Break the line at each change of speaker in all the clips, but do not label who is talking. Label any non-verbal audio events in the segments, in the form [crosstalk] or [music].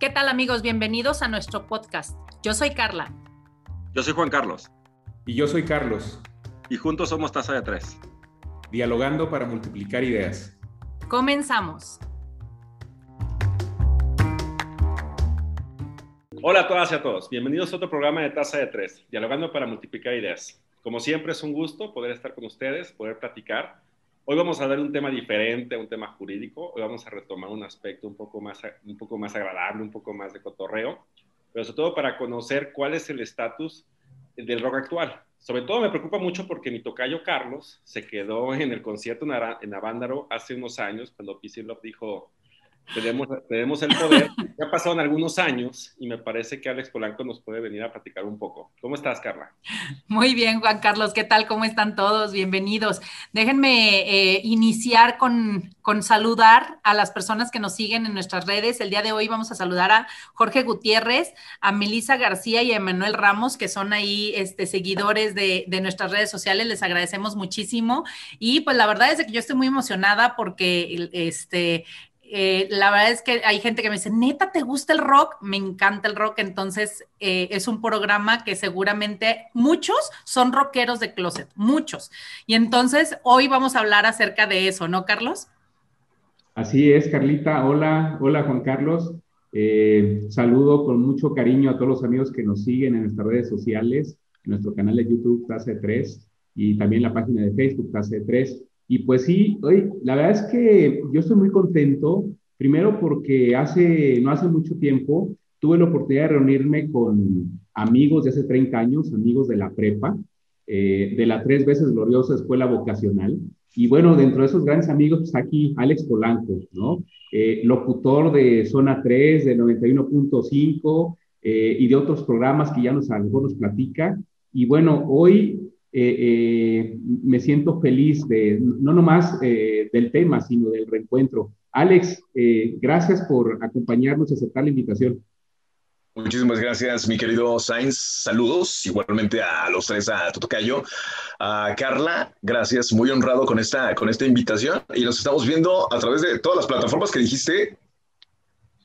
¿Qué tal amigos? Bienvenidos a nuestro podcast. Yo soy Carla.
Yo soy Juan Carlos.
Y yo soy Carlos.
Y juntos somos Taza de Tres.
Dialogando para multiplicar ideas.
Comenzamos.
Hola a todas y a todos. Bienvenidos a otro programa de Taza de Tres, Dialogando para multiplicar ideas. Como siempre es un gusto poder estar con ustedes, poder platicar Hoy vamos a dar un tema diferente, un tema jurídico. Hoy vamos a retomar un aspecto un poco más, un poco más agradable, un poco más de cotorreo, pero sobre todo para conocer cuál es el estatus del rock actual. Sobre todo me preocupa mucho porque mi tocayo Carlos se quedó en el concierto en Avándaro hace unos años, cuando P.C. Love dijo, tenemos, tenemos el poder. Ya pasaron algunos años y me parece que Alex Polanco nos puede venir a platicar un poco. ¿Cómo estás, Carla?
Muy bien, Juan Carlos. ¿Qué tal? ¿Cómo están todos? Bienvenidos. Déjenme eh, iniciar con, con saludar a las personas que nos siguen en nuestras redes. El día de hoy vamos a saludar a Jorge Gutiérrez, a Melisa García y a Emanuel Ramos, que son ahí este, seguidores de, de nuestras redes sociales. Les agradecemos muchísimo. Y pues la verdad es que yo estoy muy emocionada porque este, eh, la verdad es que hay gente que me dice, neta, ¿te gusta el rock? Me encanta el rock, entonces eh, es un programa que seguramente muchos son rockeros de closet, muchos. Y entonces hoy vamos a hablar acerca de eso, ¿no, Carlos?
Así es, Carlita. Hola, hola Juan Carlos. Eh, saludo con mucho cariño a todos los amigos que nos siguen en nuestras redes sociales, en nuestro canal de YouTube Tase 3 y también la página de Facebook Tase 3. Y pues sí, hoy, la verdad es que yo estoy muy contento, primero porque hace, no hace mucho tiempo tuve la oportunidad de reunirme con amigos de hace 30 años, amigos de la prepa, eh, de la tres veces gloriosa escuela vocacional. Y bueno, dentro de esos grandes amigos, pues aquí Alex Polanco, ¿no? Eh, locutor de Zona 3, de 91.5 eh, y de otros programas que ya nos, algo nos platica. Y bueno, hoy eh, eh, me siento feliz de, no nomás eh, del tema, sino del reencuentro. Alex, gracias por acompañarnos y aceptar la invitación.
Muchísimas gracias, mi querido Sainz. Saludos igualmente a los tres, a Totocayo, a Carla. Gracias, muy honrado con esta, con esta invitación. Y nos estamos viendo a través de todas las plataformas que dijiste.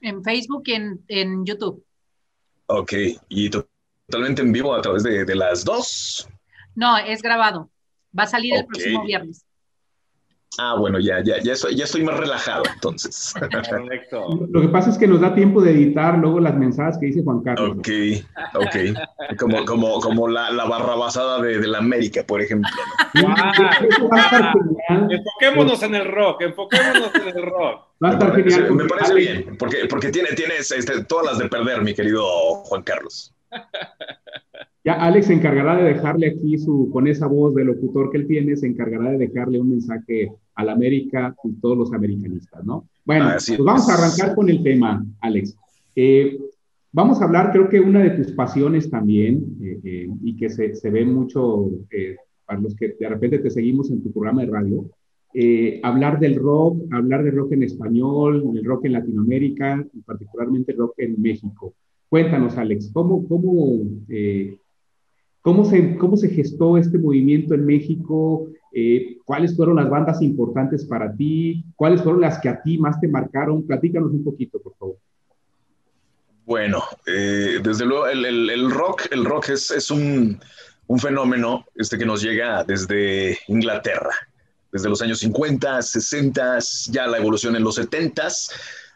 En Facebook y en, en YouTube.
Ok, y totalmente en vivo a través de, de las dos.
No, es grabado. Va a salir el próximo viernes.
Ah, bueno, ya, ya, ya, estoy, ya estoy más relajado entonces.
Correcto. [laughs] Lo que pasa es que nos da tiempo de editar luego las mensajes que dice Juan Carlos.
Ok, ok. Como, como, como la, la barrabasada de, de, la América, por ejemplo. [laughs]
enfoquémonos en el rock, enfoquémonos en el rock.
Va a estar me parece, Me parece bien, porque, porque tiene, tienes este, todas las de perder, mi querido Juan Carlos.
Ya Alex se encargará de dejarle aquí su, con esa voz de locutor que él tiene, se encargará de dejarle un mensaje a la América y todos los americanistas, ¿no? Bueno, pues vamos a arrancar con el tema, Alex. Eh, vamos a hablar, creo que una de tus pasiones también, eh, eh, y que se, se, ve mucho para los que de repente te seguimos en tu programa de radio, hablar del rock, hablar del rock en español, del rock en Latinoamérica y particularmente el rock en México. Cuéntanos, Alex, ¿cómo, cómo ¿Cómo se, cómo se gestó este movimiento en México? Eh, ¿Cuáles fueron las bandas importantes para ti? ¿Cuáles fueron las que a ti más te marcaron? Platícanos un poquito, por favor.
Bueno, eh, desde luego el, el, el, rock, el rock es, es un, un, fenómeno este que nos llega desde Inglaterra, desde los años 50, 60, ya la evolución en los 70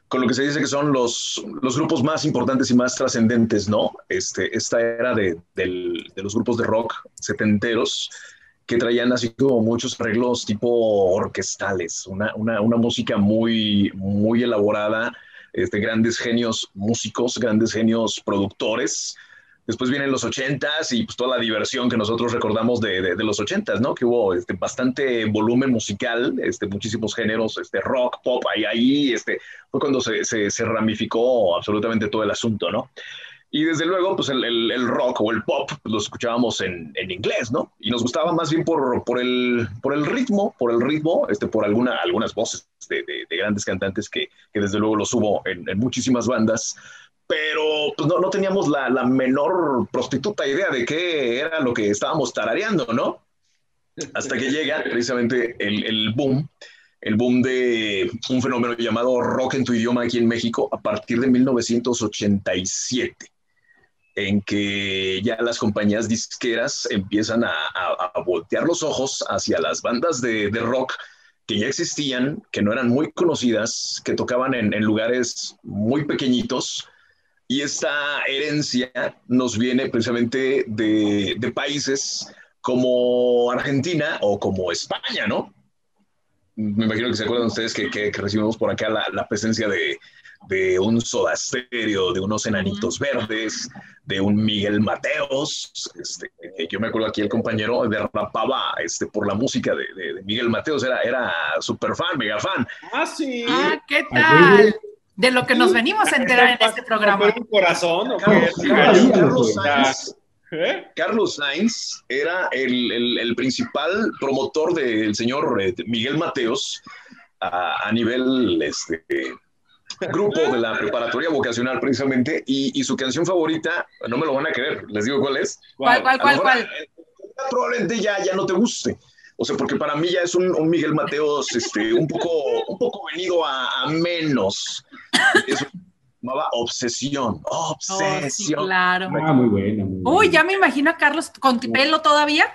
con lo que se dice que son los, los grupos más importantes y más trascendentes, ¿no? Este, esta era de, de, los grupos de rock setenteros que traían así como muchos arreglos tipo orquestales, una, una, una música muy, muy elaborada, este, grandes genios músicos, grandes genios productores, Después vienen los ochentas y pues toda la diversión que nosotros recordamos de, de, los ochentas, ¿no? Que hubo este, bastante volumen musical, este, muchísimos géneros, este, rock, pop, ahí, ahí este, fue cuando se, se, ramificó absolutamente todo el asunto, ¿no? Y desde luego, pues el, el, el, rock o el pop pues, lo escuchábamos en, en, inglés, ¿no? Y nos gustaba más bien por, por, el, por el ritmo, por el ritmo, este, por alguna, algunas voces de, de, de grandes cantantes que, que, desde luego los hubo en, en muchísimas bandas, pero pues, no, no teníamos la, la, menor prostituta idea de qué era lo que estábamos tarareando, ¿no? Hasta que llega precisamente el, el boom el boom de un fenómeno llamado rock en tu idioma aquí en México a partir de 1987, en que ya las compañías disqueras empiezan a, voltear los ojos hacia las bandas de, rock que ya existían, que no eran muy conocidas, que tocaban en, lugares muy pequeñitos. Y esta herencia nos viene precisamente de, de países como Argentina o como España, ¿no? me imagino que se acuerdan ustedes que, recibimos por acá la, presencia de, un Soda Stereo, de unos enanitos verdes, de un Miguel Mateos. Este, yo me acuerdo aquí el compañero derrapaba este, por la música de, Miguel Mateos, era, era súper fan, mega fan.
Ah, sí. Ah, ¿qué tal? De lo que nos venimos a enterar en este programa.
un corazón? ¿o
¿Eh? Carlos Sainz era el, principal promotor del señor eh, Miguel Mateos a, nivel este, grupo de la preparatoria vocacional precisamente y, su canción favorita, no me lo van a creer, les digo cuál es.
¿Cuál, cuál, cuál? cuál?
Probablemente ya, ya no te guste. O sea, porque para mí ya es un, Miguel Mateos este, un, poco, un poco venido a, menos. Es, llamaba Obsesión. Obsesión.
Oh, claro.
Ah, muy buena.
Uy, ya me imagino a Carlos con pelo todavía.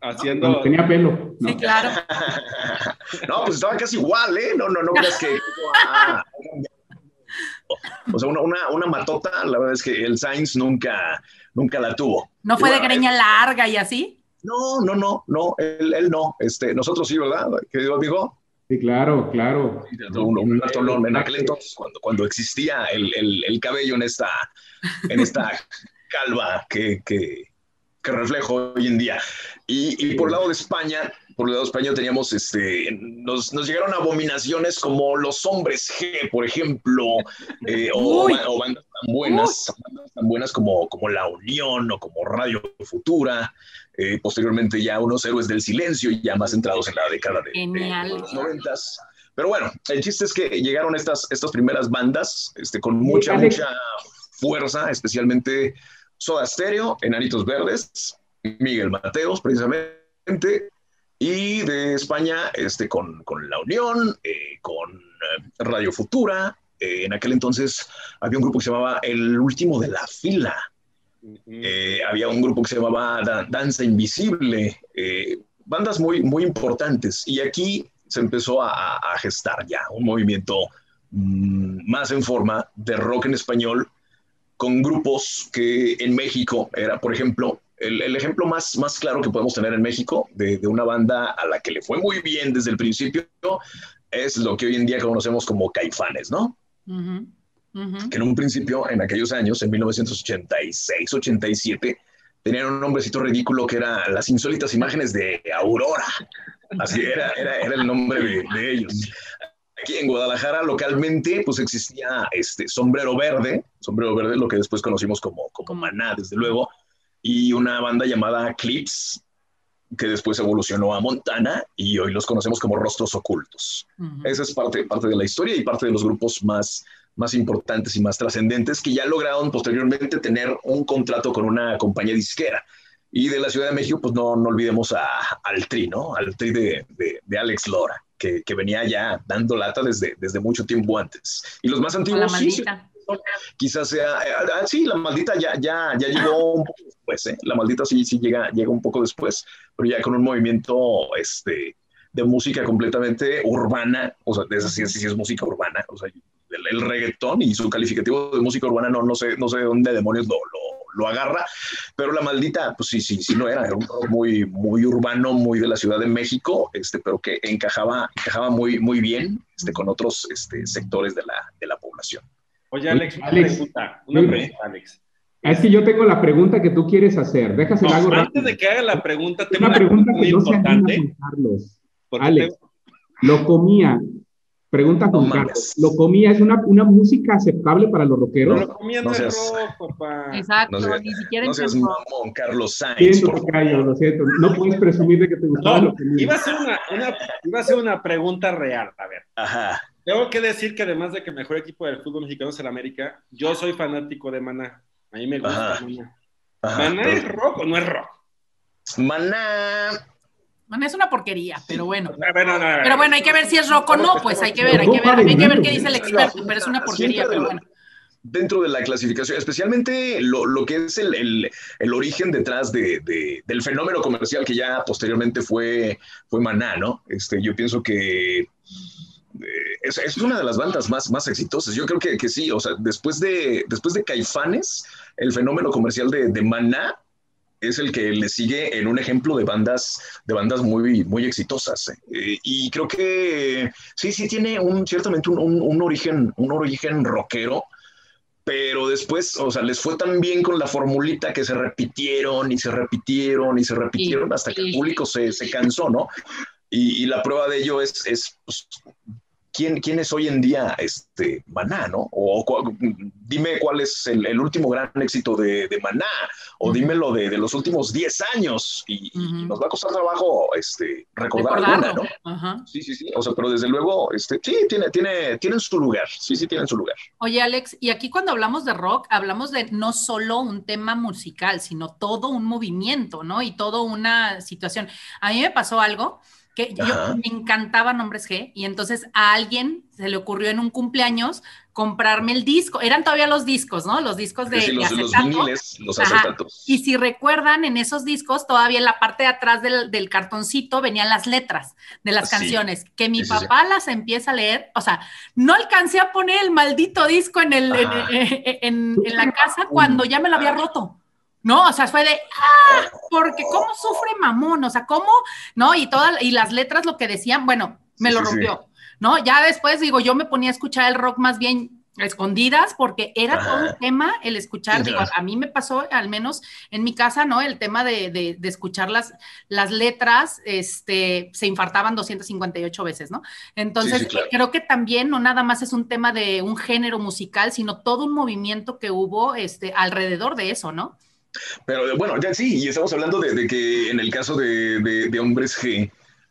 Haciendo.
tenía pelo.
Sí, claro.
no, pues estaba casi igual, ¿eh? No, no, no creas que. [laughs] Ah, o sea, una, una, una, matota, la verdad es que el Sainz nunca, nunca la tuvo.
¿No fue de greña larga y así?
No, no, no, no, él, él no. Este, nosotros sí, ¿verdad? Querido amigo.
Sí, claro, claro.
Un, un en aquel entonces, cuando, cuando existía el, el, el, cabello en esta, en esta [laughs] calva que, que, que reflejo hoy en día. Y, y, por el lado de España, por el lado de España teníamos, este, nos, nos llegaron abominaciones como Los Hombres G, por ejemplo, eh, o, [laughs] o, bandas tan buenas, bandas tan buenas como, como La Unión o como Radio Futura. Eh, posteriormente ya unos héroes del silencio, ya más centrados en la década de, los noventas. Pero bueno, el chiste es que llegaron estas, estas primeras bandas este, con mucha, mucha fuerza, especialmente Soda Stereo, Enanitos Verdes, Miguel Mateos, precisamente, y de España este, con, con La Unión, eh, con eh, Radio Futura. en aquel entonces había un grupo que se llamaba El Último de la Fila, eh, había un grupo que se llamaba Danza Invisible, eh, bandas muy, muy importantes. Y aquí se empezó a, gestar ya un movimiento mm, más en forma de rock en español con grupos que en México era, por ejemplo, el, ejemplo más, más claro que podemos tener en México de, una banda a la que le fue muy bien desde el principio es lo que hoy en día conocemos como Caifanes, ¿no? que en un principio, en aquellos años, en 1986, 87, tenían un nombrecito ridículo que era Las insólitas imágenes de Aurora. Así era, era, era el nombre de, ellos. Aquí en Guadalajara, localmente, pues existía este Sombrero Verde, Sombrero Verde, lo que después conocimos como, como Maná, desde luego, y una banda llamada Clips, que después evolucionó a Montana y hoy los conocemos como Rostros Ocultos. Esa es parte, parte de la historia y parte de los grupos más, más importantes y más trascendentes que ya lograron posteriormente tener un contrato con una compañía disquera. Y de la Ciudad de México, pues no, no olvidemos a, al Tri, ¿no? Al Tri de, de, Alex Lora, que, que, venía ya dando lata desde, desde mucho tiempo antes. Y los más antiguos, sí, quizás sea, eh, ah, sí, la maldita ya, ya, ya llegó un poco después, ¿eh? La maldita sí, sí llega, llega un poco después, pero ya con un movimiento, este, de música completamente urbana, o sea, esa sí, sí, es música urbana, o sea, el, reggaetón y su calificativo de música urbana no, no, sé, no sé de dónde demonios lo, lo, agarra, pero la maldita, pues sí, sí, sí, no era, era un rock muy, muy urbano, muy de la Ciudad de México, este, pero que encajaba, encajaba muy, muy bien este, con otros este, sectores de la, de la población.
Oye, Alex, una pregunta, una pregunta, Alex.
Es que yo tengo la pregunta que tú quieres hacer. Déjasela
no, Antes de que haga la pregunta, tengo una, pregunta, muy importante.
Carlos. Alex, lo comía Pregunta con Carlos. ¿Lo comía es una, una, música aceptable para los rockeros?
No, lo comía no, es rock, papá.
Exacto, ni siquiera
No seas mamón, Carlos Sainz.
Siento, lo siento. No puedes presumir de que te gustaba lo comía.
Iba a, ser una, una, iba a ser una pregunta real, a ver.
Ajá.
Tengo que decir que además de que el mejor equipo del fútbol mexicano es el América, yo soy fanático de Maná. A mí me gusta Maná. ¿Maná es rock o no es rock?
Maná
Bueno, es una porquería, pero bueno. Pero bueno, hay que ver si es rock o no, pues hay que ver, hay que ver, hay que ver qué dice el experto, pero es una porquería, pero bueno
dentro de la clasificación, especialmente lo, lo que es el, el, el origen detrás de, de, del fenómeno comercial que ya posteriormente fue, fue Maná, ¿no? Este, yo pienso que es, es, una de las bandas más, más exitosas. Yo creo que, que, sí, o sea, después de, después de Caifanes, el fenómeno comercial de, de Maná es el que le sigue en un ejemplo de bandas, de bandas muy, muy exitosas. Eh, y creo que sí, sí tiene un, ciertamente un, un, un origen, un origen rockero, pero después, o sea, les fue tan bien con la formulita que se repitieron y se repitieron y se repitieron hasta que el público se, se cansó, ¿no? Y, y, la prueba de ello es, es pues, ¿quién, ¿quién, es hoy en día este, Maná, no? O, o dime cuál es el, el, último gran éxito de, de Maná, o uh -huh. dímelo de, de, los últimos 10 años, y, uh -huh. y, nos va a costar trabajo este, recordar alguna, ¿no? Uh -huh. Sí, sí, sí, o sea, pero desde luego, este, sí, tiene, tiene, tienen su lugar, sí, sí, tienen su lugar.
Oye, Alex, y aquí cuando hablamos de rock, hablamos de no solo un tema musical, sino todo un movimiento, ¿no? Y toda una situación. A mí me pasó algo que yo me encantaba Nombres G y entonces a alguien se le ocurrió en un cumpleaños comprarme el disco, eran todavía los discos, ¿no? Los discos de,
sí, los,
de
los viniles, los acetatos.
Y si recuerdan, en esos discos, todavía en la parte de atrás del, del cartoncito venían las letras de las sí. canciones, que mi sí, papá las empieza a leer, o sea, no alcancé a poner el maldito disco en, el, en, en, en, la casa cuando ya me lo había roto. ¿No? O sea, fue de, ah, porque cómo sufre mamón, o sea, cómo, ¿no? Y todas, y las letras lo que decían, bueno, me sí, lo rompió, sí. ¿no? Ya después, digo, yo me ponía a escuchar el rock más bien escondidas porque era todo un tema el escuchar, digo, a mí me pasó al menos en mi casa, ¿no? El tema de, de, de, escuchar las, las letras, este, se infartaban 258 veces, ¿no? Entonces, claro. creo que también no nada más es un tema de un género musical, sino todo un movimiento que hubo este, alrededor de eso, ¿no?
Pero bueno, ya sí, y estamos hablando de, de que en el caso de, de, de, Hombres G,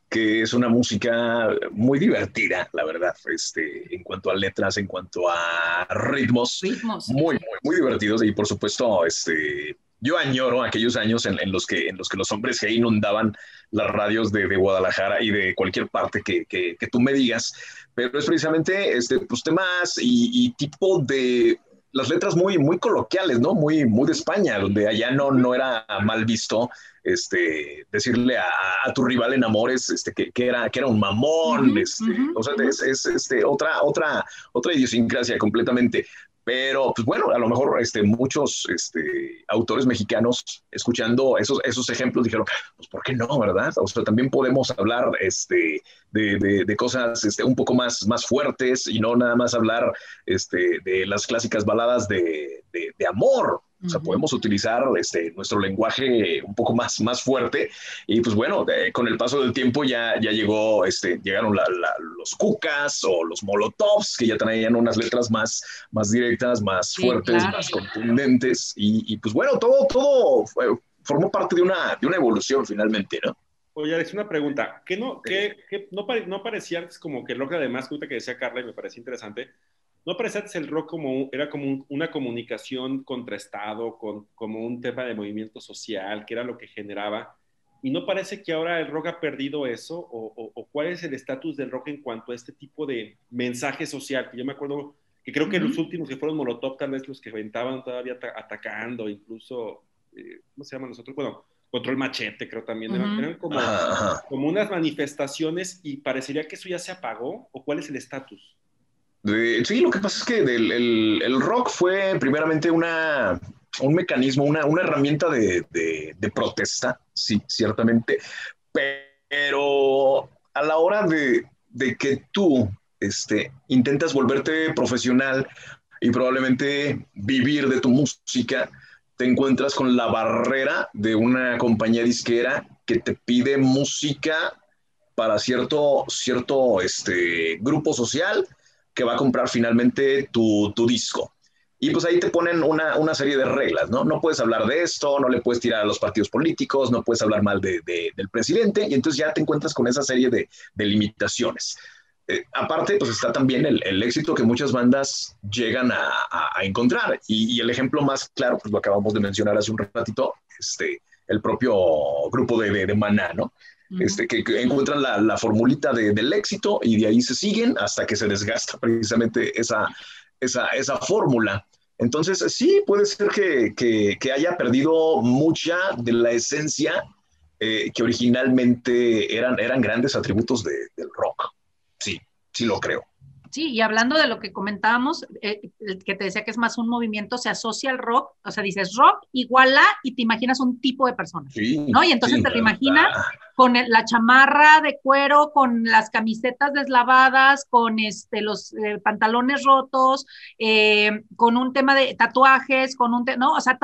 que es una música muy divertida, la verdad, este, en cuanto a letras, en cuanto a ritmos,
ritmos.
muy, muy, muy divertidos y por supuesto, este, yo añoro aquellos años en, en, los que, en los que los hombres G inundaban las radios de, de Guadalajara y de cualquier parte que, que, que, tú me digas, pero es precisamente este, pues, temas y, y tipo de las letras muy, muy coloquiales, ¿no? Muy, muy de España, donde allá no, no era mal visto este, decirle a, a tu rival en amores este, que, que, era, que era un mamón, uh -huh, este, uh -huh, o sea, uh -huh. es, es este, otra, otra, otra idiosincrasia completamente. Pero, pues bueno, a lo mejor este, muchos este, autores mexicanos, escuchando esos, esos ejemplos, dijeron, pues, ¿por qué no, verdad? O sea, también podemos hablar este, de, de, cosas este, un poco más, más fuertes y no nada más hablar este, de las clásicas baladas de, de amor, o sea, podemos utilizar este, nuestro lenguaje un poco más, más fuerte. Y pues bueno, de, con el paso del tiempo ya, ya llegó, este, llegaron la, la, los cucas o los molotovs, que ya traían unas letras más, más directas, más sí, fuertes, claro. más contundentes. Y, y, pues bueno, todo, todo fue, formó parte de una, de una evolución finalmente, ¿no?
Oye, Alex, una pregunta. ¿Qué no, qué, qué, no, pare, no parecía como que el rock además, que decía Carla y me parecía interesante, no parecía el rock como era como un, una comunicación contra Estado, con, como un tema de movimiento social, que era lo que generaba. Y no parece que ahora el rock ha perdido eso, o, o, o cuál es el estatus del rock en cuanto a este tipo de mensaje social. Que yo me acuerdo que creo que uh -huh. los últimos que fueron Molotov, tal vez los que aventaban todavía atacando, incluso, eh, ¿cómo se llaman nosotros? Bueno, Control Machete, creo también. Uh -huh. Eran como, como unas manifestaciones y parecería que eso ya se apagó, o cuál es el estatus.
Sí, lo que pasa es que el, rock fue primeramente una, un mecanismo, una, una herramienta de, protesta, sí, ciertamente, pero a la hora de, de que tú este, intentas volverte profesional y probablemente vivir de tu música, te encuentras con la barrera de una compañía disquera que te pide música para cierto, cierto este, grupo social que va a comprar finalmente tu, tu disco. Y pues ahí te ponen una, una, serie de reglas, ¿no? No puedes hablar de esto, no le puedes tirar a los partidos políticos, no puedes hablar mal de, de, del presidente, y entonces ya te encuentras con esa serie de, de limitaciones. Eh, aparte, pues está también el, el, éxito que muchas bandas llegan a, a, a encontrar. Y, y, el ejemplo más claro, pues lo acabamos de mencionar hace un ratito, este, el propio grupo de, de, Maná, ¿no? Este, que, encuentran la, formulita del éxito y de ahí se siguen hasta que se desgasta precisamente esa, esa, esa fórmula. Entonces, sí, puede ser que, haya perdido mucha de la esencia eh, que originalmente eran, eran grandes atributos del rock. Sí, sí lo creo.
Sí, y hablando de lo que comentábamos, eh, que te decía que es más un movimiento, se asocia al rock, o sea, dices rock igual a, y te imaginas un tipo de persona, ¿no? Y entonces te lo imaginas con la chamarra de cuero, con las camisetas deslavadas, con este, los eh, pantalones rotos, eh, con un tema de tatuajes, con un, ¿no? O sea,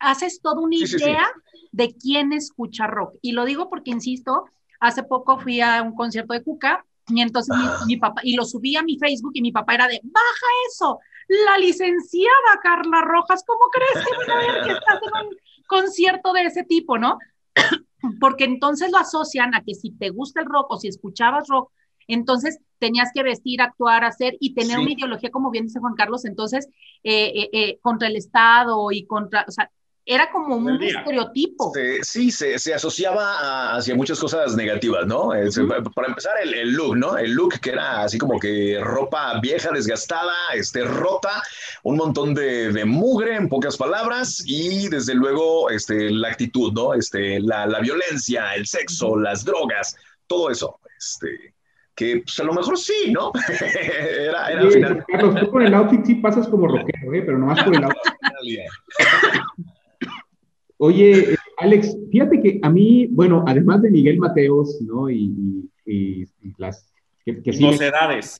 haces toda una idea de quién escucha rock. Y lo digo porque, insisto, hace poco fui a un concierto de Cuca y entonces mi, papá, y lo subí a mi Facebook y mi papá era de, baja eso, la licenciada Carla Rojas, ¿cómo crees que voy a ver que estás en un concierto de ese tipo, no? [clears throat] Porque entonces lo asocian a que si te gusta el rock o si escuchabas rock, entonces tenías que vestir, actuar, hacer y tener una ideología, como bien dice Juan Carlos, entonces eh, eh, eh, contra el Estado y contra, o sea, era como un estereotipo.
sí, se, se asociaba hacia muchas cosas negativas, ¿no? Para empezar, el, look, ¿no? El look que era así como que ropa vieja, desgastada, este, rota, un montón de, de mugre, en pocas palabras, y desde luego este, la actitud, ¿no? Este, la, la violencia, el sexo, las drogas, todo eso. Este, que pues, a lo mejor sí, ¿no? [laughs]
era, era final. Carlos, tú con el outfit sí pasas como rockero, ¿eh? pero nomás por el outfit. [laughs] Oye, eh, Alex, fíjate que a mí, bueno, además de Miguel Mateos, ¿no? Y, las...
Que, que y mocedades,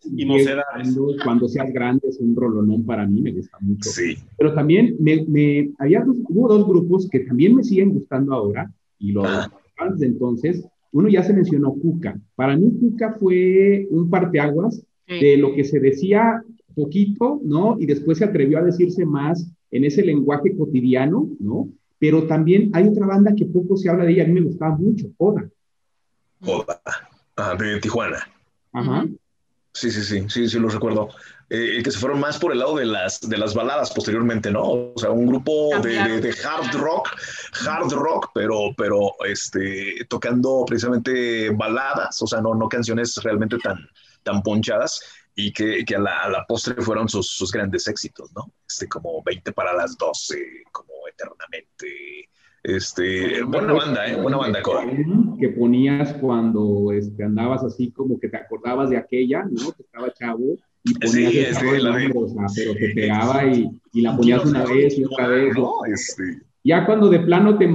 Cuando seas grande es un rolonón para mí, me gusta mucho. Sí. Pero también me, me había hubo dos grupos que también me siguen gustando ahora, y lo ah. de entonces. Uno ya se mencionó Cuca. Para mí Cuca fue un parteaguas de lo que se decía poquito, ¿no? Y después se atrevió a decirse más en ese lenguaje cotidiano, ¿no? Pero también hay otra banda que poco se habla de ella, a mí me gustaba mucho, Oda.
Oda, ah, de Tijuana. Ajá. Sí, sí, sí, sí, sí, lo recuerdo. Eh, que se fueron más por el lado de las, de las baladas posteriormente, ¿no? O sea, un grupo de, de, hard rock, hard rock, pero, pero este, tocando precisamente baladas, o sea, no, no canciones realmente tan, tan ponchadas y que, que a, la, a, la, postre fueron sus, sus, grandes éxitos, ¿no? Este, como 20 para las 12, como eternamente. Este, buena banda, ¿eh? Buena banda,
Que ponías cuando este, andabas así como que te acordabas de aquella, ¿no? Que estaba chavo y ponías sí, este, la pero te pegaba y, y la ponías una vez y otra vez. No, este... Ya cuando de plano te,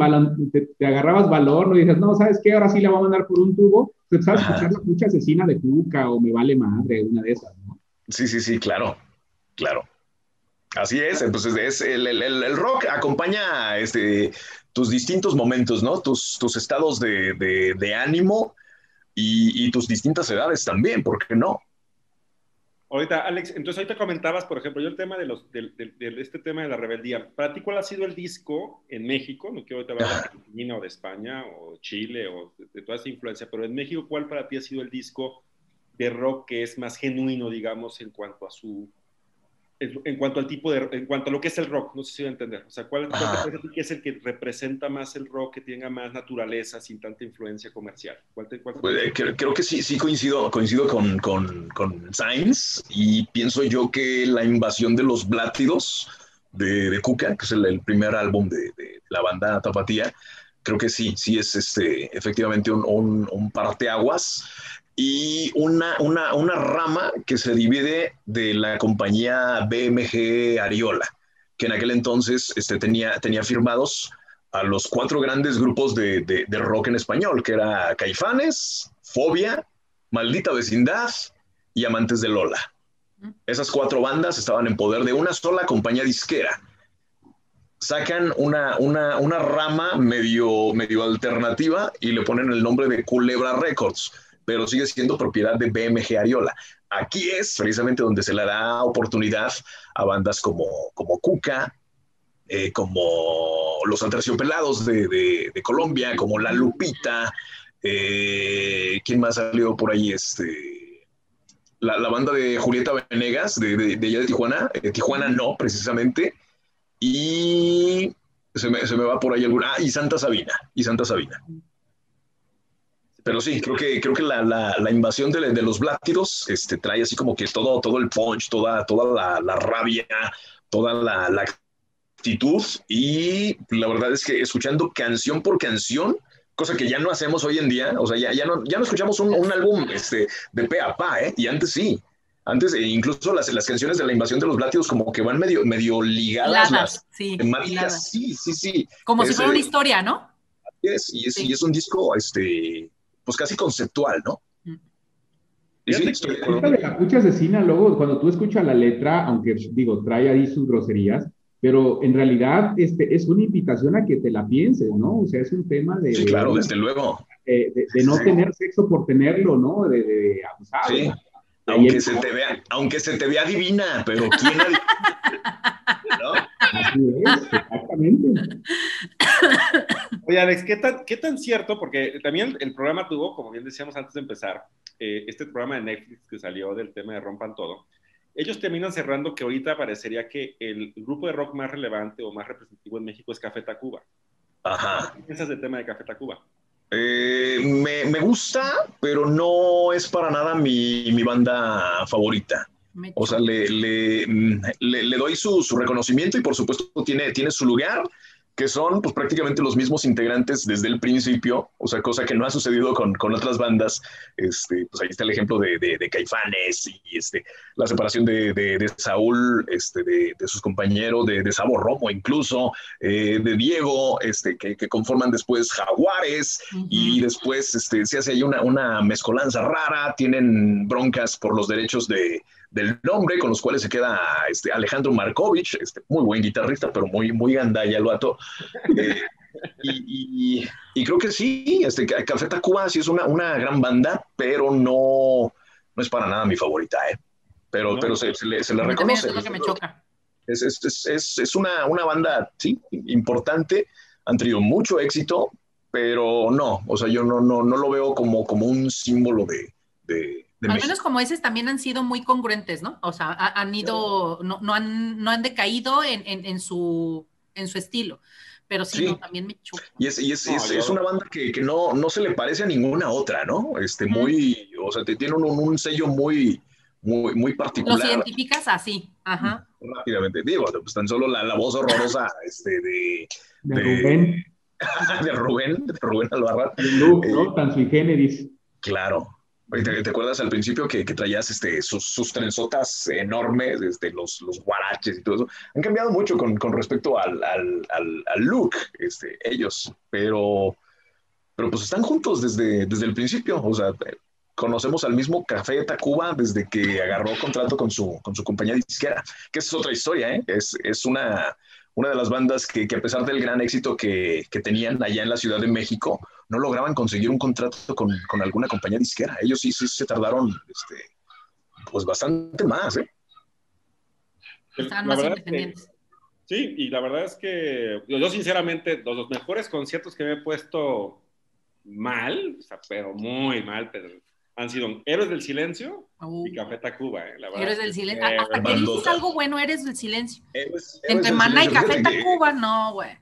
te, te, agarrabas valor, no dices, no, ¿sabes qué? Ahora sí la voy a mandar por un tubo. Pues, ¿Sabes escuchar la mucha asesina de Cuca o Me Vale Madre, una de esas, ¿no?
Sí, sí, sí, claro, claro. Así es, entonces es el, el, el, rock acompaña este, tus distintos momentos, ¿no? Tus, tus estados de, de, de ánimo y, y, tus distintas edades también, ¿por qué no?
Ahorita, Alex, entonces ahorita comentabas, por ejemplo, yo el tema de, los, de, de, este tema de la rebeldía. Para ti, ¿cuál ha sido el disco en México? No quiero ahorita hablar de Argentina o de España o Chile o de, toda esa influencia, pero en México, ¿cuál para ti ha sido el disco de rock que es más genuino, digamos, en cuanto a su en cuanto al tipo de, en cuanto a lo que es el rock, no sé si voy a entender. O sea, ¿cuál, es el que representa más el rock, que tenga más naturaleza sin tanta influencia comercial? ¿Cuál
pues, eh, creo, que sí, sí coincido, coincido con, con, con Sainz y pienso yo que la invasión de los Blátidos de, de Cuca, que es el, primer álbum de, de, la banda Tapatía, creo que sí, sí es este, efectivamente un, un, un parteaguas y una, una, una, rama que se divide de la compañía BMG Ariola, que en aquel entonces este, tenía, tenía firmados a los cuatro grandes grupos de, de, rock en español, que era Caifanes, Fobia, Maldita Vecindad y Amantes de Lola. Esas cuatro bandas estaban en poder de una sola compañía disquera. Sacan una, una, una rama medio, medio alternativa y le ponen el nombre de Culebra Records pero sigue siendo propiedad de BMG Ariola. Aquí es precisamente donde se le da oportunidad a bandas como, como Cuca, eh, como los Aterciopelados de, de, Colombia, como La Lupita, eh, ¿quién más salió por ahí? Este, la, banda de Julieta Venegas, de, de, allá de Tijuana, eh, Tijuana no, precisamente, y se me, se me va por ahí alguna, ah, y Santa Sabina, y Santa Sabina. Pero sí, creo que, creo que la, la, la invasión de, de, los blátidos este, trae así como que todo, todo el punch, toda, toda la, la rabia, toda la, la, actitud. Y la verdad es que escuchando canción por canción, cosa que ya no hacemos hoy en día, o sea, ya, ya, no, ya no escuchamos un, un álbum este, de pe a pa, ¿eh? Y antes sí. Antes, e incluso las, las canciones de la invasión de los blátidos como que van medio, medio ligadas.
Las sí,
temáticas, sí, sí, sí.
Como es, si fuera una historia, ¿no?
Es, y, es, sí. y es un disco, este, pues casi conceptual, ¿no?
Y sí, estoy de la pucha asesina, luego, cuando tú escuchas la letra, aunque digo, trae ahí sus groserías, pero en realidad este, es una invitación a que te la pienses, ¿no? O sea, es un tema de...
Sí, claro, desde luego.
De, de, de no sí. tener sexo por tenerlo, ¿no? De, de abusar.
Sí. Aunque se, te vea, aunque se te vea divina, pero ¿quién
¿No? [laughs] Así es, exactamente.
Oye, Alex, ¿qué tan, ¿qué tan cierto? Porque también el programa tuvo, como bien decíamos antes de empezar, eh, este programa de Netflix que salió del tema de Rompan Todo. Ellos terminan cerrando que ahorita parecería que el grupo de rock más relevante o más representativo en México es Café Tacuba.
Ajá.
¿Qué piensas del tema de Café Tacuba?
Eh, me, me, gusta, pero no es para nada mi, mi banda favorita. O sea, le, le, le, le doy su, su, reconocimiento y por supuesto tiene, tiene su lugar, que son pues prácticamente los mismos integrantes desde el principio, o sea, cosa que no ha sucedido con, con otras bandas. Este, pues ahí está el ejemplo de, de, de Caifanes y este, la separación de, de Saúl, este, de, sus compañeros, de, Sabo Romo incluso, eh, de Diego, este, que, que, conforman después Jaguares uh -huh. y después este, se hace ahí una, una mezcolanza rara, tienen broncas por los derechos de del nombre, con los cuales se queda este, Alejandro Markovich, este, muy buen guitarrista, pero muy, muy gandalla el vato. Eh, y, y, y, creo que sí, este, Café Tacuba sí es una, una gran banda, pero no, no es para nada mi favorita, ¿eh? Pero, no. pero se, se, le, se le reconoce.
Es lo que me choca.
Es, es, es, es, es una, una banda, sí, importante, han tenido mucho éxito, pero no, o sea, yo no, no, no lo veo como, como un símbolo de, de
al menos como esos también han sido muy congruentes, ¿no? O sea, han ido, no, no, han, no han decaído en, en, en, su, en su estilo. Pero sí, sí. No, también me choca.
Y es, y es, no, es, yo... es una banda que, que, no, no se le parece a ninguna otra, ¿no? Este, muy, mm. o sea, te tiene un, un, sello muy, muy, muy particular.
Los identificas así, ajá.
Rápidamente, digo, pues tan solo la, la voz horrorosa [laughs] este, de,
de, de Rubén. [laughs]
de Rubén, de Rubén Albarrán.
El look, ¿no? Eh, tan sui generis.
Claro, ¿Te, ¿Te, acuerdas al principio que, que traías este, sus, sus, trenzotas enormes, este, los, los guaraches y todo eso? Han cambiado mucho con, con respecto al, al, al, al, look, este, ellos, pero, pero pues están juntos desde, desde el principio. O sea, conocemos al mismo Café Tacuba desde que agarró contrato con su, con su compañía disquera, que es otra historia, ¿eh? Es, es una, una de las bandas que, que, a pesar del gran éxito que, que, tenían allá en la Ciudad de México, no lograban conseguir un contrato con, con alguna compañía disquera. Ellos sí, sí se tardaron este, pues bastante más. ¿eh?
Estaban más independientes.
Que, sí, y la verdad es que yo, yo sinceramente, los, los, mejores conciertos que me he puesto mal, o sea, pero muy mal, pero han sido Héroes del Silencio uh. y Café Tacuba. Eh, la verdad.
Héroes del Silencio. Hasta que dices algo bueno, Héroes del Silencio. Héroes, Entre Maná y Café Tacuba, no, güey.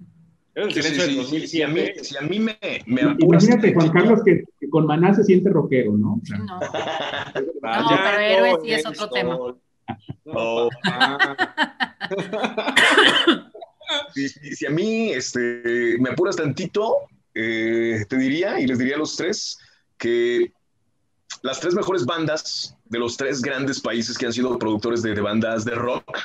Héroes del Silencio sí, del 2007.
Si a mí, si a mí me, me
Imagínate, Juan Carlos, que, que, con Maná se siente rockero, ¿no?
No. [laughs] no, pero Héroes sí es otro tema.
Oh. si, [laughs] si, a mí este, me apuras tantito, eh, te diría, y les diría a los tres, que las tres mejores bandas de los tres grandes países que han sido productores de, de bandas de rock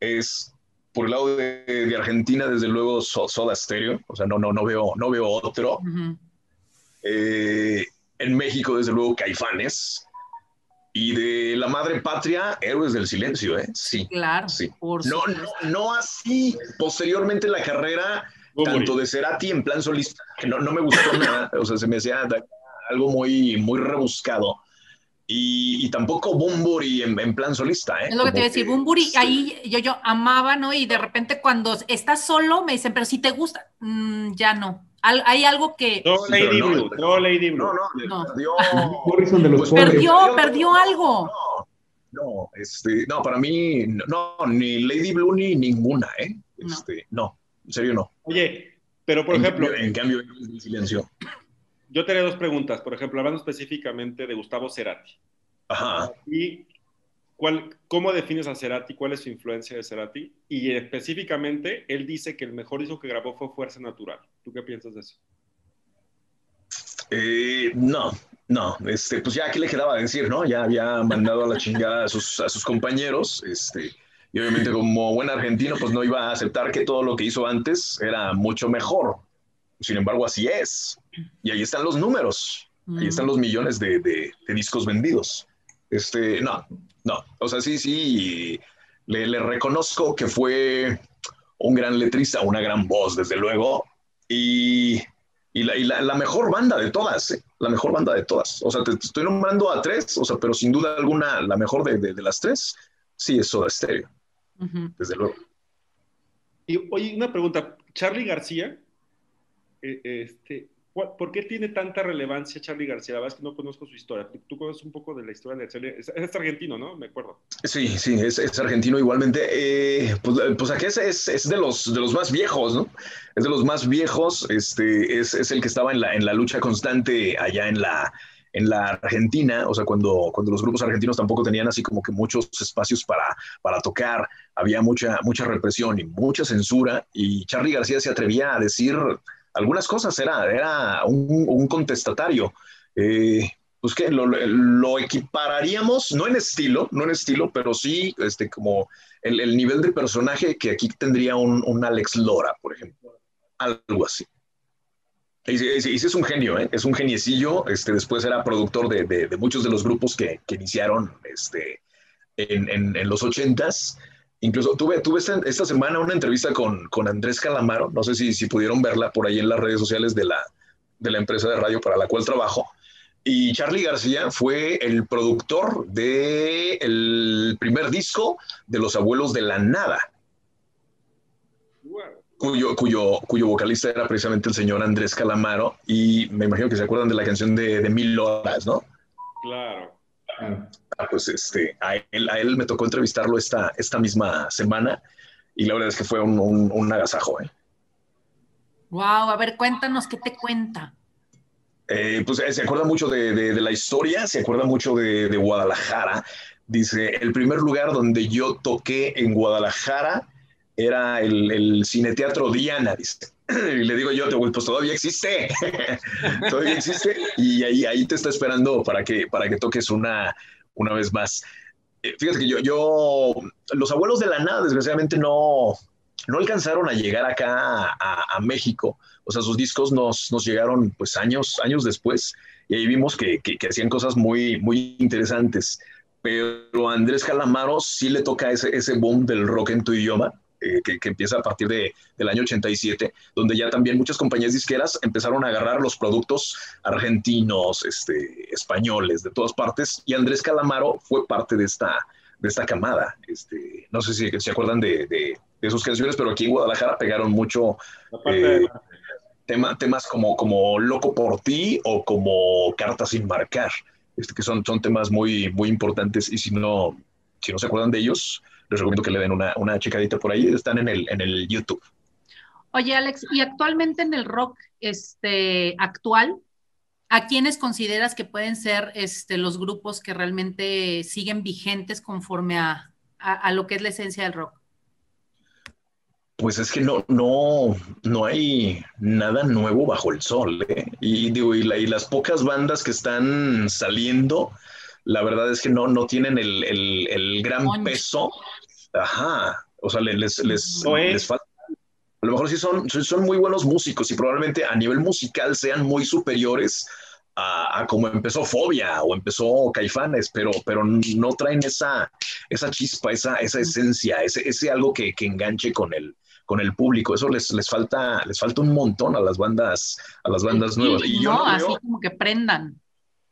es por el lado de, de Argentina desde luego Soda Stereo. O sea no no no veo no veo otro. Uh -huh. eh, en México desde luego Caifanes. Y de la madre patria Héroes del Silencio eh sí.
Claro
sí. no, no, no así. Posteriormente la carrera oh, tanto de Cerati en plan solista que no, no me gustó nada. O sea se me hacía algo muy, muy rebuscado. Y, y, tampoco Bumburi en, en, plan solista, ¿eh?
Es lo que te iba a decir, Bumburi, sí. ahí yo, yo amaba, ¿no? Y de repente cuando estás solo me dicen, pero si te gusta, mmm, ya no. Al, hay algo que...
No, Lady no, Blue, no, Lady Blue.
No, no, no. Perdió,
pues, perdió, perdió algo.
No, no, este, no, para mí, no, ni Lady Blue ni ninguna, ¿eh? Este, no, en serio no.
Oye, pero por en ejemplo...
Cambio, en cambio, en silencio.
Yo te haré dos preguntas, por ejemplo, hablando específicamente de Gustavo Cerati.
Ajá.
Y cuál, ¿Cómo defines a Cerati? ¿Cuál es su influencia de Cerati? Y específicamente, él dice que el mejor disco que grabó fue Fuerza Natural. ¿Tú qué piensas de eso?
Eh, no, no, este, pues ya, ¿qué le quedaba decir, no? Ya había mandado a la chingada a sus, a sus compañeros, este, y obviamente como buen argentino, pues no iba a aceptar que todo lo que hizo antes era mucho mejor. Sin embargo, así es. Y ahí están los números, ahí están los millones de, de, discos vendidos. Este, no, no, o sea, sí, sí, le, le reconozco que fue un gran letrista, una gran voz, desde luego, y y, la, la, mejor banda de todas, ¿eh? la mejor banda de todas. O sea, te, estoy nombrando a tres, o sea, pero sin duda alguna, la mejor de, de, las tres, sí es Soda Stereo, desde luego.
Y oye, una pregunta, Charlie García, eh, este, ¿Por qué tiene tanta relevancia Charlie García? La verdad es que no conozco su historia. Tú, conoces un poco de la historia de Charlie. Es, argentino, ¿no? Me acuerdo.
Sí, sí, es, es argentino igualmente. Eh, pues, pues, aquí es, es, de, los, de los más viejos, ¿no? Es de los más viejos. Este, es, el que estaba en la, en la lucha constante allá en la, en la Argentina, o sea, cuando, cuando los grupos argentinos tampoco tenían así como que muchos espacios para, para tocar, había mucha, mucha represión y mucha censura, y Charlie García se atrevía a decir algunas cosas, era, era un, contestatario. Eh, pues que lo, equipararíamos, no en estilo, no en estilo, pero sí este, como el, nivel de personaje que aquí tendría un, Alex Lora, por ejemplo. Algo así. Y, sí es un genio, ¿eh? es un geniecillo. Este, después era productor de, muchos de los grupos que, iniciaron este, en los ochentas. Incluso tuve, tuve esta, semana una entrevista con, con, Andrés Calamaro, no sé si, si pudieron verla por ahí en las redes sociales de la, de la empresa de radio para la cual trabajo. Y Charlie García fue el productor del el primer disco de Los Abuelos de la Nada, cuyo, cuyo, cuyo vocalista era precisamente el señor Andrés Calamaro. Y me imagino que se acuerdan de la canción de, de Mil Horas, ¿no?
Claro.
Ah, pues este, a él, a él me tocó entrevistarlo esta, esta misma semana y la verdad es que fue un, un, agasajo. ¿eh?
Wow, a ver, cuéntanos qué te cuenta.
Eh, pues eh, se acuerda mucho de, de, la historia, se acuerda mucho de, de, Guadalajara. Dice, el primer lugar donde yo toqué en Guadalajara era el, el Cineteatro Diana, dice. [clears throat] Y le digo yo, pues todavía existe, [laughs] todavía existe, y ahí, ahí te está esperando para que, para que toques una, una vez más. Eh, fíjate que yo, yo, los abuelos de la nada, desgraciadamente, no, no alcanzaron a llegar acá a, México. O sea, sus discos nos, nos, llegaron pues años, años después, y ahí vimos que, que, hacían cosas muy, muy interesantes. Pero a Andrés Calamaro sí le toca ese, ese boom del rock en tu idioma eh, que, empieza a partir de, del año 87, donde ya también muchas compañías disqueras empezaron a agarrar los productos argentinos, este, españoles, de todas partes, y Andrés Calamaro fue parte de esta, de esta camada. Este, no sé si se acuerdan de, de, sus canciones, pero aquí en Guadalajara pegaron mucho eh, tema, temas como, como Loco por ti o como Carta sin marcar, este, que son, son temas muy, muy importantes y si no, si no se acuerdan de ellos, les recomiendo que le den una, una checadita por ahí, están en el, en el YouTube.
Oye, Alex, y actualmente en el rock este, actual, ¿a quiénes consideras que pueden ser este, los grupos que realmente siguen vigentes conforme a, a, lo que es la esencia del rock?
Pues es que no, no, no hay nada nuevo bajo el sol, ¿eh? Y digo, y, y, las pocas bandas que están saliendo, la verdad es que no, no tienen el, el, el gran peso Ajá, o sea, les, les, les falta. A lo mejor sí son, son muy buenos músicos y probablemente a nivel musical sean muy superiores a, como empezó Fobia o empezó Caifanes, pero, pero no traen esa, esa chispa, esa, esa esencia, ese, ese algo que, que enganche con el, con el público. Eso les, les falta, les falta un montón a las bandas, a las bandas nuevas.
Y no, así como que prendan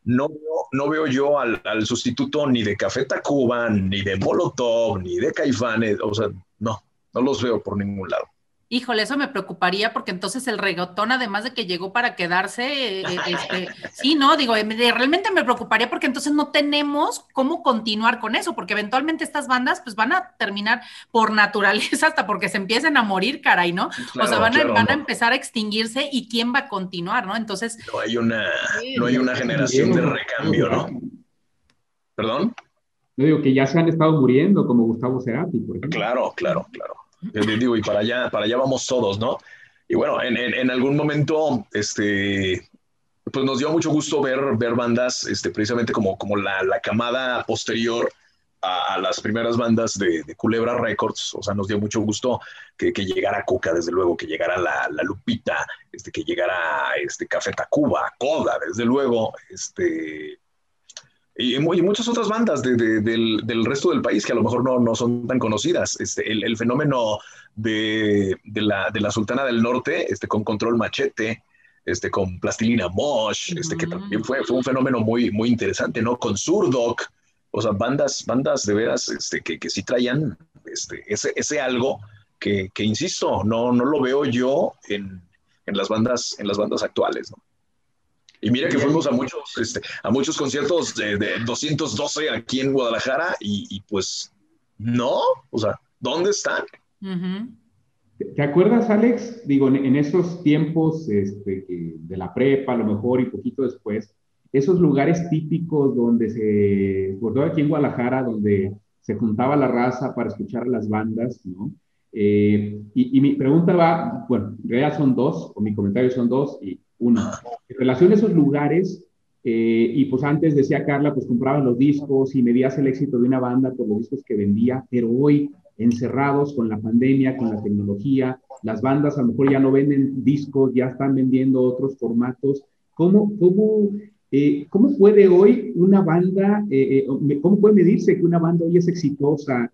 no veo, no veo yo al, sustituto ni de Café Tacuba, ni de Molotov, ni de Caifanes, o sea, no, no los veo por ningún lado.
Híjole, eso me preocuparía porque entonces el reggaetón, además de que llegó para quedarse, eh, este, [laughs] sí, no, digo, realmente me preocuparía porque entonces no tenemos cómo continuar con eso, porque eventualmente estas bandas pues van a terminar por naturaleza [laughs] hasta porque se empiecen a morir, caray, ¿no? o sea, van, a, van a empezar a extinguirse y quién va a continuar, ¿no? Entonces...
No hay una, no hay una generación de recambio, ¿no? ¿Perdón?
No digo que ya se han estado muriendo, como Gustavo Cerati, por
ejemplo. Claro, claro, claro. Digo, y para allá, para allá vamos todos, ¿no? Y bueno, en, en, algún momento, este, pues nos dio mucho gusto ver, ver bandas, este, precisamente como, como la, la camada posterior a, las primeras bandas de, de, Culebra Records. O sea, nos dio mucho gusto que, que llegara Coca, desde luego, que llegara la, la, Lupita, este, que llegara este, Café Tacuba, Coda, desde luego, este, y, muchas otras bandas del, del, resto del país que a lo mejor no, no son tan conocidas. Este, el, el fenómeno de, de, la, de la Sultana del Norte, este, con Control Machete, este, con Plastilina Mosh, este, que también fue, fue un fenómeno muy, muy interesante, ¿no? Con Surdoc, o sea, bandas, bandas de veras este, que, que sí traían este, ese, ese algo que, que, insisto, no, no lo veo yo en, en, las bandas, en las bandas actuales, ¿no? Y mira que fuimos a muchos, este, a muchos conciertos de, 212 aquí en Guadalajara y, pues no, o sea, ¿dónde están?
¿Te acuerdas, Alex? Digo, en, esos tiempos este, de la prepa, a lo mejor, y poquito después, esos lugares típicos donde se, por todo aquí en Guadalajara, donde se juntaba la raza para escuchar a las bandas, ¿no? Eh, y, y, mi pregunta va, bueno, en realidad son dos, o mi comentario son dos, y una, en relación a esos lugares, eh, y pues antes decía Carla, pues comprabas los discos y medías el éxito de una banda por los discos que vendía, pero hoy encerrados con la pandemia, con la tecnología, las bandas a lo mejor ya no venden discos, ya están vendiendo otros formatos. ¿Cómo, cómo, eh, cómo puede hoy una banda, eh, cómo puede medirse que una banda hoy es exitosa?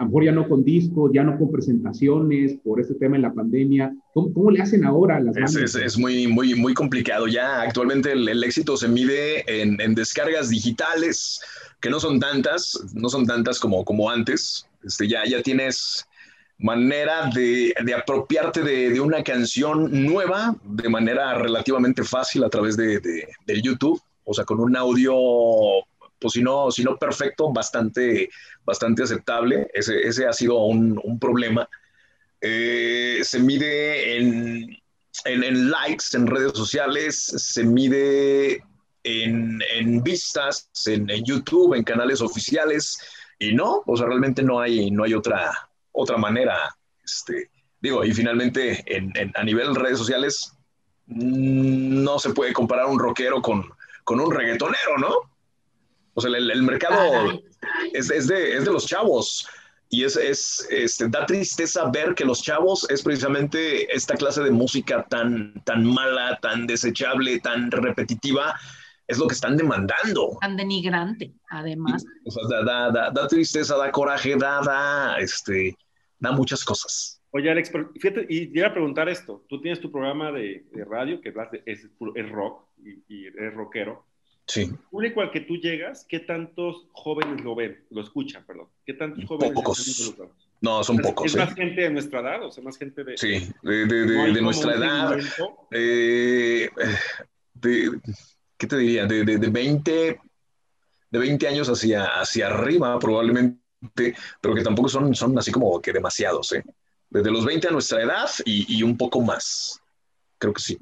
A lo mejor ya no con discos, ya no con presentaciones por este tema de la pandemia. ¿Cómo, cómo le hacen ahora a las
bandas? Es, es, muy, muy, muy complicado. Ya actualmente el, éxito se mide en, en, descargas digitales, que no son tantas, no son tantas como, como antes. Este, ya, ya tienes manera de, de apropiarte de, de, una canción nueva de manera relativamente fácil a través de, de YouTube, o sea, con un audio pues si no, si no perfecto, bastante, bastante aceptable. Ese, ese ha sido un, un problema. Eh, se mide en, en, likes en redes sociales, se mide en, en vistas en, YouTube, en canales oficiales, y no, o sea, realmente no hay, no hay otra, otra manera. Este, digo, y finalmente en, a nivel redes sociales, mm, no se puede comparar un rockero con, con un reggaetonero, ¿no? O sea, el, mercado es, es, de, es, de, los chavos. Y es, es este, da tristeza ver que los chavos es precisamente esta clase de música tan, tan mala, tan desechable, tan repetitiva, es lo que están demandando.
Tan denigrante, además.
O sea, da, da, da, da, tristeza, da coraje, da, da, este, da muchas cosas.
Oye, Alex, fíjate, y llega a preguntar esto. Tú tienes tu programa de, de radio que es, es, rock y, y es rockero.
Sí.
público al que tú llegas, ¿qué tantos jóvenes lo ven, lo escuchan, perdón? ¿Qué tantos jóvenes
Pocos. No, son pocos.
¿Es más gente de nuestra edad? O sea, más gente de...
Sí, de, de, de, nuestra edad. Eh, ¿Qué te diría? De, de, 20, de 20 años hacia, hacia arriba, probablemente, pero que tampoco son, son así como que demasiados, ¿eh? Desde los 20 a nuestra edad y, y un poco más. Creo que sí.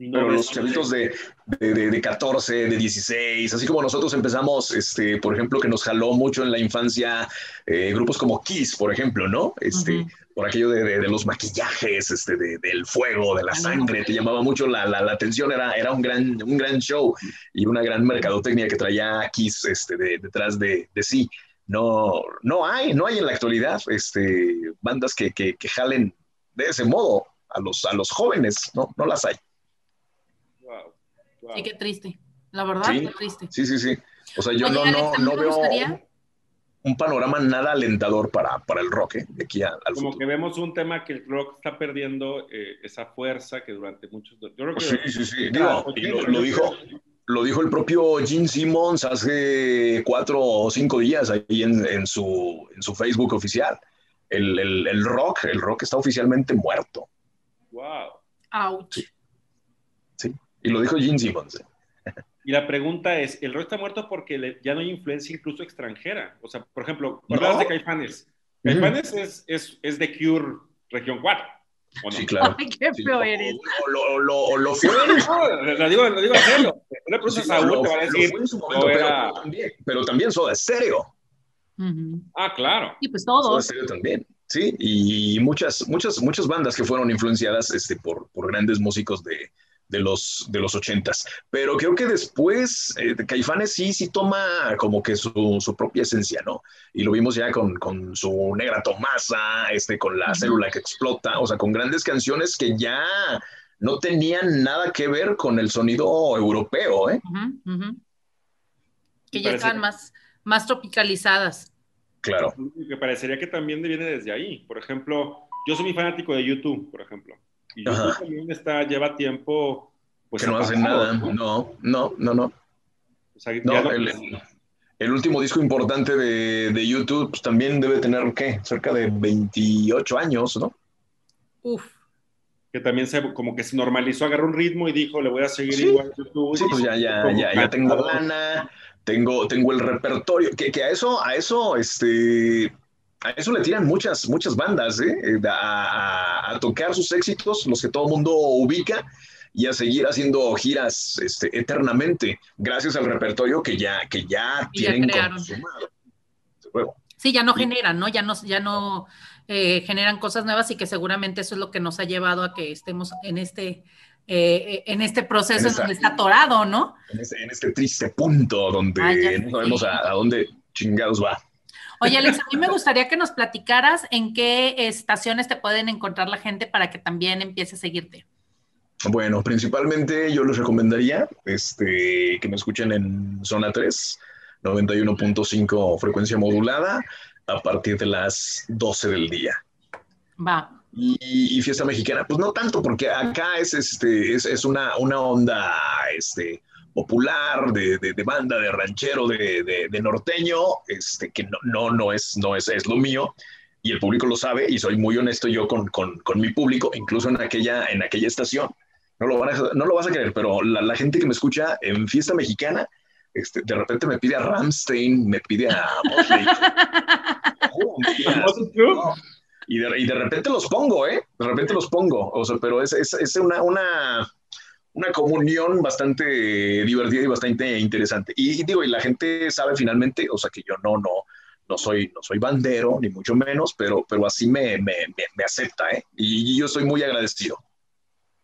Pero los chavitos de, de, de, 14, de 16, así como nosotros empezamos, este, por ejemplo, que nos jaló mucho en la infancia eh, grupos como Kiss, por ejemplo, ¿no? Este, Por aquello de, los maquillajes, este, del fuego, de la sangre, te llamaba mucho la, la, atención, era, era un, gran, un gran show y una gran mercadotecnia que traía Kiss este, detrás de, sí. No, no hay, no hay en la actualidad este, bandas que, que, que jalen de ese modo a los, a los jóvenes, no, no las hay.
Sí, qué triste. La verdad, qué triste.
Sí, sí, sí. O sea, yo no, no, no veo un panorama nada alentador para, para el rock, ¿eh? de aquí al
Como que vemos un tema que el rock está perdiendo eh, esa fuerza que durante muchos... Yo
creo que... Sí, sí, sí. Digo, lo, dijo, lo dijo el propio Gene Simmons hace cuatro o cinco días ahí en, en, su, en su Facebook oficial. el, el, el rock, el rock está oficialmente muerto.
Wow.
Ouch.
Sí. Y lo dijo Gene Simmons. ¿eh? [laughs]
Y la pregunta es, ¿el rock está muerto porque le- ya no hay influencia incluso extranjera? O sea, por ejemplo,
No.
hablabas de Caifanes. Caifanes es, es, es de Cure Región 4, ¿o no?
Sí, claro.
Ay, qué
Sí,
feo
o-
eres.
O lo, lo, o lo fue.
No, lo digo, lo digo en serio. Tú le preguntas
Sí,
a Saúl,
lo-
te va a
lo
decir,
en su momento,
no
pero,
era-
pero también, pero también Soda Stereo.
Ujú.
Ah, claro.
Y pues
Soda
todos.
Stereo también. Sí, y muchas, muchas, muchas bandas que fueron influenciadas este, por, por grandes músicos de, de los, de los ochentas. Pero creo que después eh, Caifanes sí, sí toma como que su, su propia esencia, ¿no? Y lo vimos ya con, con su Negra Tomasa, este, con la célula que explota, o sea, con grandes canciones que ya no tenían nada que ver con el sonido europeo, ¿eh?
Que
Me
ya
que-
más, más tropicalizadas.
Claro.
Que parecería que también viene desde ahí. Por ejemplo, yo soy muy fanático de YouTube, por ejemplo. Y YouTube
Ajá.
también está, lleva tiempo. Pues,
que no hacen nada.
¿no?
No, no, no, no.
O sea, ya
No,
no-
el, el último disco importante de, de YouTube pues, también debe tener, ¿qué? Cerca de 28 años, ¿no?
Uf.
que también se, como que se normalizó, agarró un ritmo y dijo, le voy a seguir
Sí.
igual a YouTube.
Sí, pues ya, ya, ya, ya tengo lana, tengo, tengo el repertorio, que, que a eso, a eso, este, a eso le tiran muchas, muchas bandas, ¿eh? A, a- a tocar sus éxitos, los que todo el mundo ubica, y a seguir haciendo giras este, eternamente, gracias al repertorio que ya, que ya
ya
tienen
crearon.
consumado.
Sí, ya no generan, ¿no? Ya no, ya no eh, generan cosas nuevas y que seguramente eso es lo que nos ha llevado a que estemos en este, eh, en este proceso
En
donde está atorado, ¿no?
En, este, en este triste punto donde
Ay, ya
no sabemos a, a dónde chingados va.
Oye, Alex, a mí me gustaría que nos platicaras en qué estaciones te pueden encontrar la gente para que también empiece a seguirte.
Bueno, principalmente yo les recomendaría este, que me escuchen en zona 3, 91.5 frecuencia modulada, a partir de las 12 del día.
Va.
Y, y fiesta mexicana, pues no tanto, porque acá es, este, es, es una, una onda este, popular de, de- de banda, de ranchero, de, de- norteño, este, que no, no, no, es, no es, es lo mío. Y el público lo sabe, y soy muy honesto yo con, con- con mi público, incluso en aquella, en aquella estación. No lo, van a- no lo vas a creer, pero la, la gente que me escucha en fiesta mexicana, este, de repente me pide a Ramstein, me pide a. [laughs] Y de, y de repente los pongo, ¿eh? De repente los pongo. O sea, pero es, es, es una, una, una comunión bastante divertida y bastante interesante. Y, y digo, y la gente sabe finalmente, o sea, que yo no, no, no soy, no soy bandero, ni mucho menos, pero, pero así me, me, me, me acepta, ¿eh? Y, yo soy muy agradecido.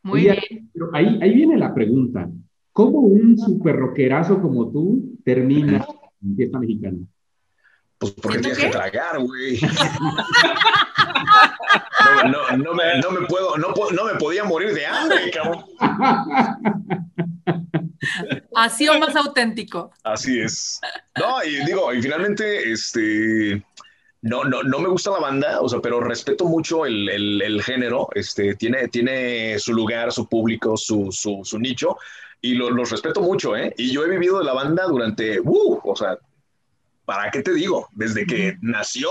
Muy
Oye,
bien.
Pero ahí, ahí viene la pregunta. ¿Cómo un super rockerazo como tú termina en fiesta mexicana?
Pues porque
¿Siento
tienes que tragar, güey. [laughs] No, no, no, me, no me puedo, no, no me podía morir de hambre, cabrón.
Así o más auténtico.
Así es. No, y digo, y finalmente, este, no, no, no me gusta la banda, o sea, pero respeto mucho el, el- el género, este, tiene, tiene su lugar, su público, su, su, su nicho, y lo- los respeto mucho, ¿eh? Y yo he vivido de la banda durante, uh, o sea, ¿para qué te digo? Desde que nació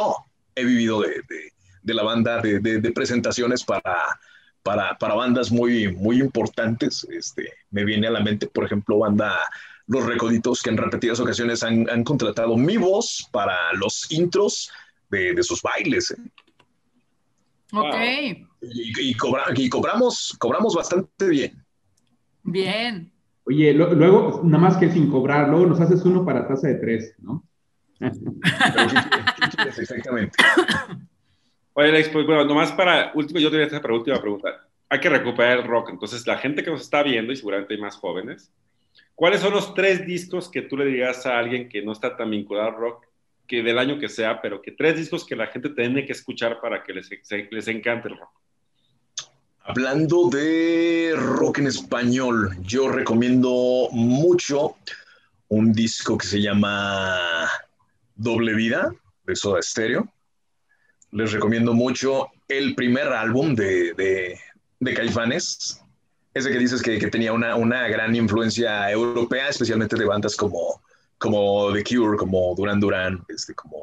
he vivido de, de- de la banda, de, de- de presentaciones para, para, para bandas muy, muy importantes. Este, me viene a la mente, por ejemplo, banda Los Recoditos, que en repetidas ocasiones han, han contratado mi voz para los intros de, de sus bailes. ¿eh?
Ok.
Y, y cobra- y cobramos, cobramos bastante bien.
Bien.
Oye, lo- luego, nada más que sin cobrar, luego nos haces uno para taza de tres, ¿no?
Pero, ¿qué quieres? ¿Qué quieres exactamente?
Oye, Alex, pues bueno, nomás para último, yo te voy a hacer para última pregunta. Hay que recuperar el rock. Entonces, la gente que nos está viendo, y seguramente hay más jóvenes, ¿cuáles son los tres discos que tú le dirías a alguien que no está tan vinculado al rock, que del año que sea, pero que tres discos que la gente tiene que escuchar para que les, se- les encante el rock?
Hablando de rock en español, yo recomiendo mucho un disco que se llama Doble Vida de Soda Stereo. Les recomiendo mucho el primer álbum de, de, de Caifanes, ese que dices que, que tenía una, una, gran influencia europea, especialmente de bandas como, como The Cure, como Duran Duran, este, como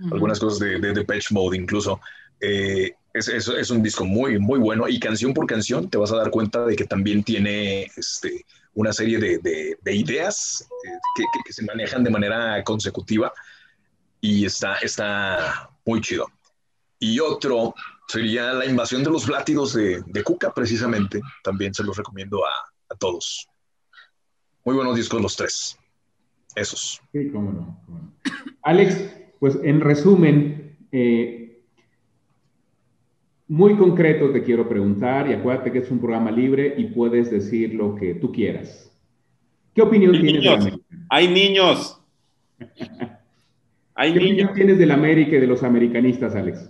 Ujú.
algunas cosas de, de Depeche Mode incluso. Eh, es, un disco muy, muy bueno y canción por canción te vas a dar cuenta de que también tiene este, una serie de, ideas eh, que, se manejan de manera consecutiva y está, está muy chido. Y otro sería La invasión de los látidos de, de Cuca, precisamente. También se los recomiendo a, a, todos. Muy buenos discos los tres. Esos.
Sí, cómo no. Alex, pues en resumen, eh, muy concreto te quiero preguntar, y acuérdate que es un programa libre y puedes decir lo que tú quieras. ¿Qué opinión tienes
de América? Hay niños. [laughs]
Hay ¿Qué opinión tienes de la América y de los americanistas, Alex?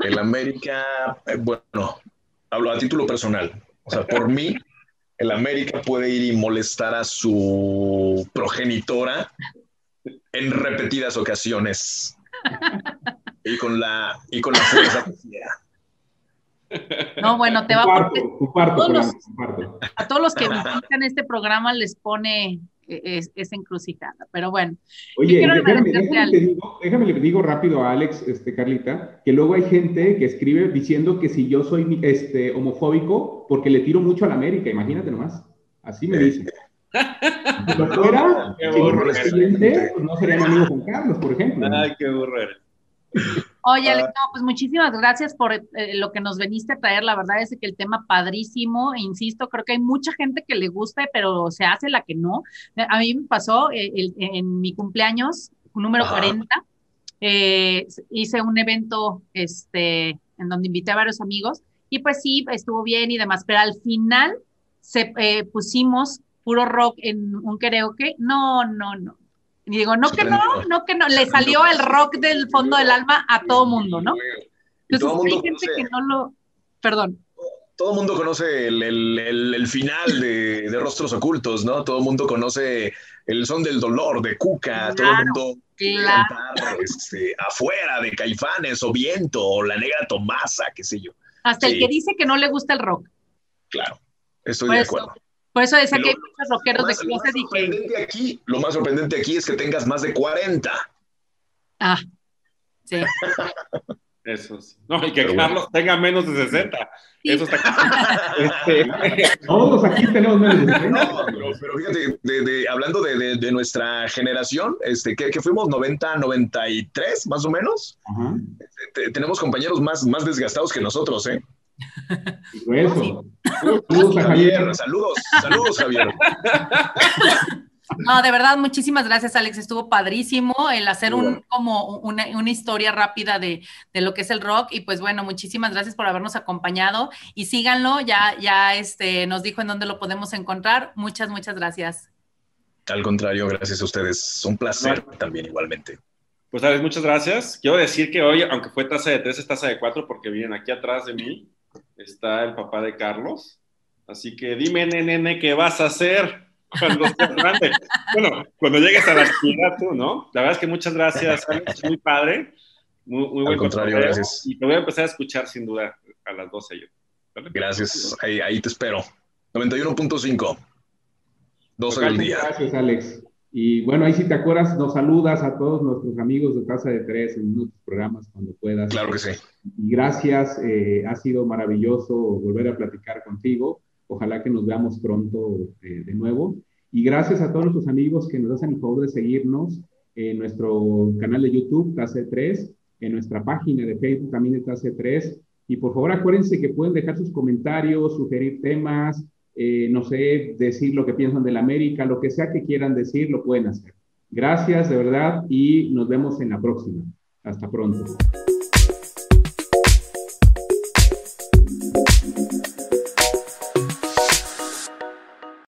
El América, eh, bueno, hablo a título personal. O sea, por mí, el América puede ir y molestar a su progenitora en repetidas ocasiones. Y con la, y con la fuerza
No, bueno, te va a... a todos los que visitan este programa les pone es, encrucijada, pero bueno.
Oye, déjame, déjame, digo, déjame, le digo rápido a Alex, este, Carlita, que luego hay gente que escribe diciendo que si yo soy este, homofóbico porque le tiro mucho a la América, imagínate nomás. Así me dicen. [laughs] Si lo fuera, si no pues no serían amigos con Carlos, por ejemplo.
Ay, qué burro
Oye, Alex, no, pues muchísimas gracias por eh, lo que nos veniste a traer. La verdad es que el tema padrísimo, insisto, creo que hay mucha gente que le gusta, pero se hace la que no. A mí me pasó eh, en mi cumpleaños, número 40, eh, hice un evento este, en donde invité a varios amigos y pues sí, estuvo bien y demás, pero al final se pusimos puro rock en un karaoke. No, no, no. Y digo, no que no, no que no, le salió el rock del fondo del alma a todo mundo, ¿no? Entonces hay gente que no lo, perdón.
Todo el mundo conoce el, final de, Rostros Ocultos, ¿no? Todo el mundo conoce el son del dolor de Cuca, todo el mundo
claro.
este, afuera de Caifanes o Viento o La Negra Tomasa, qué sé yo.
Hasta el que dice que no le gusta el rock.
Claro, estoy de acuerdo.
Por eso decía que hay muchos rockeros de closet y
que... Aquí, lo más sorprendente aquí es que tengas más de 40.
Ah, sí.
Eso sí. No, y que Carlos tenga menos de 60. Eso está [laughs]
este... [laughs] Todos aquí tenemos menos de 60.
No, pero, fíjate, de, hablando de, de, nuestra generación, este, que, que, fuimos 90, 93, más o menos, este, tenemos compañeros más, más desgastados que nosotros, ¿eh?
Eso.
Saludos, [laughs] Javier. Saludos, saludos, Javier.
No, de verdad, muchísimas gracias, Alex. Estuvo padrísimo el hacer un, como una, historia rápida de, lo que es el rock. Y pues bueno, muchísimas gracias por habernos acompañado. Y síganlo, ya, ya este, nos dijo en dónde lo podemos encontrar. Muchas, muchas gracias.
Al contrario, gracias a ustedes. Un placer también igualmente.
Pues, Alex, muchas gracias. Quiero decir que hoy, aunque fue tasa de tres, es tasa de cuatro, porque vienen aquí atrás de mí está el papá de Carlos. Así que dime, nene, ¿qué vas a hacer cuando seas [laughs] grande? bueno, cuando llegues a la actividad tú, ¿no? La verdad es que muchas gracias, Alex, muy padre. Muy, muy buen
contrario, gracias.
Y te voy a empezar a escuchar sin duda a las 12 yo.
Gracias, ahí, ahí, te espero. 91.5, 12 del día.
Gracias, Alex. Y bueno, ahí si te acuerdas, nos saludas a todos nuestros amigos de Casa de Tres en nuestros programas cuando puedas.
Claro que sí.
Y gracias, eh, ha sido maravilloso volver a platicar contigo. Ojalá que nos veamos pronto eh, de nuevo. Y gracias a todos nuestros amigos que nos hacen el favor de seguirnos en nuestro canal de YouTube, Tase 3, en nuestra página de Facebook también de Tase 3. Y por favor acuérdense que pueden dejar sus comentarios, sugerir temas, eh, no sé, decir lo que piensan de la América, lo que sea que quieran decir, lo pueden hacer. Gracias de verdad y nos vemos en la próxima. Hasta pronto.